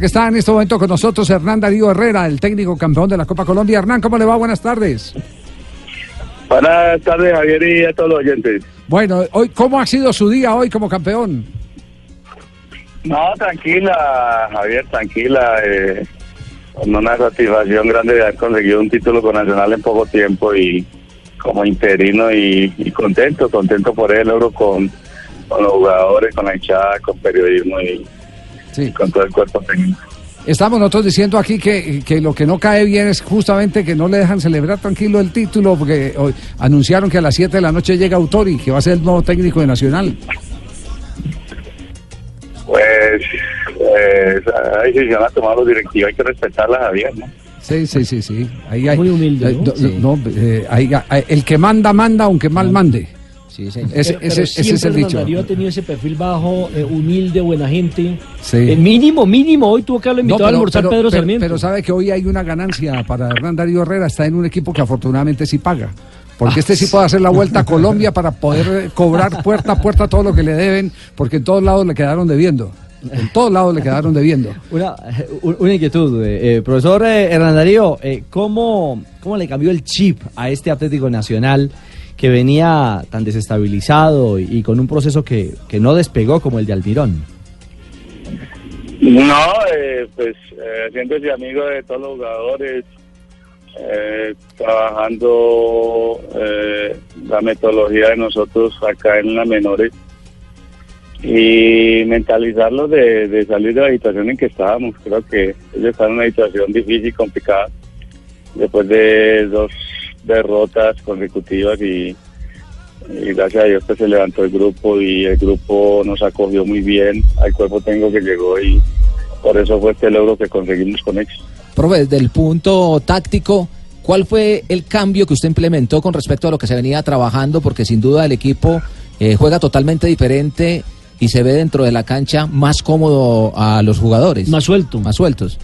Está en este momento con nosotros Hernán Darío Herrera, el técnico campeón de la Copa Colombia. Hernán, ¿cómo le va? Buenas tardes. Buenas tardes, Javier, y a todos los oyentes. Bueno, hoy, ¿cómo ha sido su día hoy como campeón? No, tranquila, Javier, tranquila. Eh, con una satisfacción grande de haber conseguido un título con Nacional en poco tiempo y como interino y, y contento, contento por el logro con, con los jugadores, con la hinchada, con periodismo y Sí. con todo el cuerpo técnico. Estamos nosotros diciendo aquí que, que lo que no cae bien es justamente que no le dejan celebrar tranquilo el título porque hoy anunciaron que a las 7 de la noche llega Autori, que va a ser el nuevo técnico de Nacional. Pues, pues hay decisión a tomar los directivos, hay que respetarlas, Javier, ¿no? Sí, sí, sí, sí. Ahí hay, Muy humilde, eh, ¿no? do- Sí. no, eh, ahí- ahí- el que manda, manda, aunque mal mande. Sí, señor. Ese- Pero- pero ese- ese es el dicho. Hernán Darío ha tenido ese perfil bajo, eh, humilde, buena gente. Sí. Eh, mínimo, mínimo. Hoy tuvo que haberlo invitado a almorzar pero- Pedro Sarmiento. pero sabe que hoy hay una ganancia para Hernán Darío Herrera, está en un equipo que afortunadamente sí paga. Porque este sí puede hacer la vuelta a Colombia para poder eh, cobrar puerta a puerta todo lo que le deben, porque en todos lados le quedaron debiendo. En todos lados le quedaron debiendo. Una, un- una inquietud, eh, eh, profesor eh, Hernán Darío, eh, ¿cómo, ¿cómo le cambió el chip a este Atlético Nacional que venía tan desestabilizado y, con un proceso que, que no despegó como el de Almirón? No, eh, pues eh, amigo de todos los jugadores, eh, trabajando eh, la metodología de nosotros acá en las menores y mentalizarlos de, de salir de la situación en que estábamos. Creo que ellos están en una situación difícil y complicada después de dos derrotas consecutivas y, y gracias a Dios que se levantó el grupo y el grupo nos acogió muy bien al cuerpo tengo que llegó y por eso fue este logro que conseguimos con ellos. Profe, desde el punto táctico, ¿cuál fue el cambio que usted implementó con respecto a lo que se venía trabajando? Porque sin duda el equipo eh, juega totalmente diferente y se ve dentro de la cancha más cómodo a los jugadores. Más suelto. Más sueltos.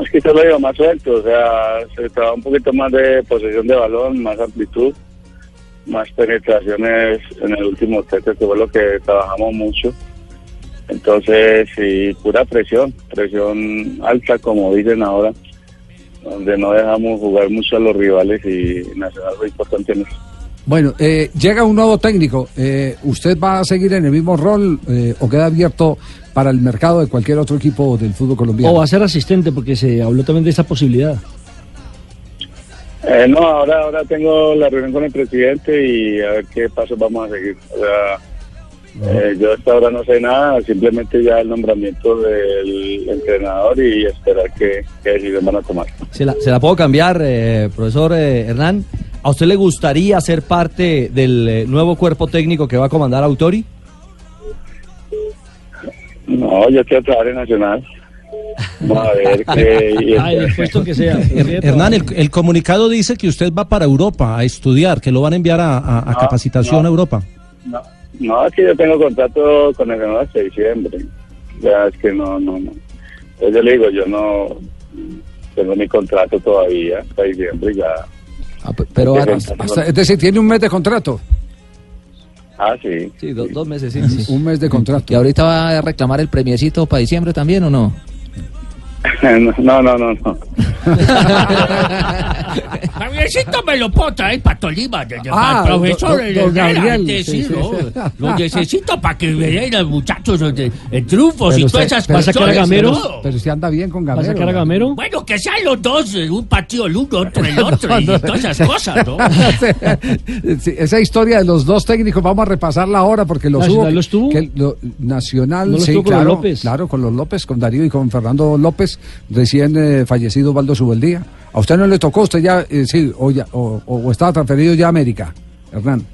Es que lo digo más suelto, o sea, se trabaja un poquito más de posesión de balón, más amplitud, más penetraciones en el último tercio, que fue lo que trabajamos mucho. Entonces, sí, pura presión, presión alta, como dicen ahora, donde no dejamos jugar mucho a los rivales y Nacional fue importante en eso. Bueno, eh, llega un nuevo técnico. Eh, ¿Usted va a seguir en el mismo rol eh, o queda abierto para el mercado de cualquier otro equipo del fútbol colombiano? O va a ser asistente, porque se habló también de esa posibilidad. Eh, no, ahora, ahora tengo la reunión con el presidente y a ver qué pasos vamos a seguir. O sea, eh, yo hasta ahora no sé nada, simplemente ya el nombramiento del entrenador y esperar qué, qué decisión van a tomar. ¿Se la, se la puedo cambiar, eh, profesor eh, Hernán? ¿A usted le gustaría ser parte del eh, nuevo cuerpo técnico que va a comandar Autori? No, yo quiero trabajar en Nacional. Vamos a ver qué... y Ay, el puesto que sea. Hernán, el, el comunicado dice que usted va para Europa a estudiar, que lo van a enviar a, a- a No, capacitación no. a Europa. No, no, es que yo tengo contrato con el Nacional hasta diciembre. Ya es que no, no, no. Entonces yo le digo, yo no tengo mi contrato todavía hasta diciembre ya. Ah, pe- pero ahora-. Hasta- es decir, tiene un mes de contrato. Ah, sí. Sí, do- dos meses, sí. Un mes de contrato. ¿y ahorita va a reclamar el premiecito para diciembre también o no? No, no, no, no. Javiercito me lo puedo traer para Tolima, Ah, para el profesor don- don- don Herrera, Gabriel, sí, sí, sí, ¿no? sí. Lo necesito para que vean los muchachos de, de trufos y todas esas pero- ¿Va a sacar a cuestiones, Gamero? ¿no? Pero usted anda bien con ¿Va a Gamero. sacar a Gamero? Bueno, que sean los dos, eh, un partido el uno, otro el otro, y todas esas cosas, ¿no? Sí, esa historia de los dos técnicos vamos a repasarla ahora porque los ¿Nacional hubo. los tuvo? que lo- Nacional, ¿No los sí, tuvo con los claro, López? claro, con los López, con Darío y con Fernando López, recién eh, fallecido Baldo Subeldía. ¿A usted no le tocó? ¿Usted ya, eh, sí, o, ya- o, o estaba transferido ya a América, Hernán?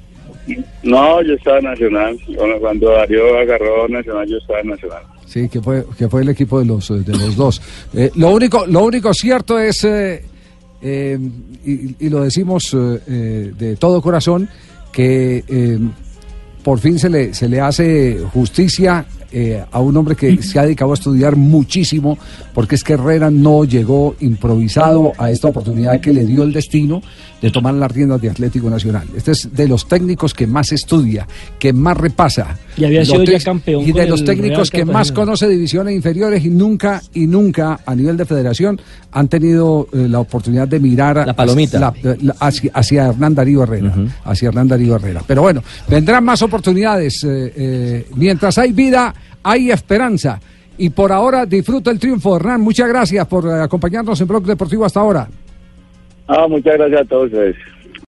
No, yo estaba en Nacional. Cuando- Cuando Darío agarró Nacional, yo estaba en Nacional. Sí, que fue, que fue el equipo de los, de los dos. Eh, lo, único, lo único cierto es, eh, eh, y, y lo decimos eh, de todo corazón, que por fin se le, se le hace justicia eh, a un hombre que se ha dedicado a estudiar muchísimo, porque es que Herrera no llegó improvisado a esta oportunidad que le dio el destino de tomar las riendas de Atlético Nacional. Este es de los técnicos que más estudia, que más repasa. Y había sido ya campeón Y de los técnicos que más conoce divisiones inferiores y nunca, y nunca a nivel de federación han tenido eh, la oportunidad de mirar La palomita. la- la- hacia, hacia Hernán Darío Herrera. Hacia Hernán Darío Herrera. Pero bueno, vendrán más oportunidades. eh, eh, mientras hay vida, hay esperanza. Y por ahora disfruta el triunfo, Hernán. Muchas gracias por eh, acompañarnos en Blog Deportivo hasta ahora. Ah, muchas gracias a todos.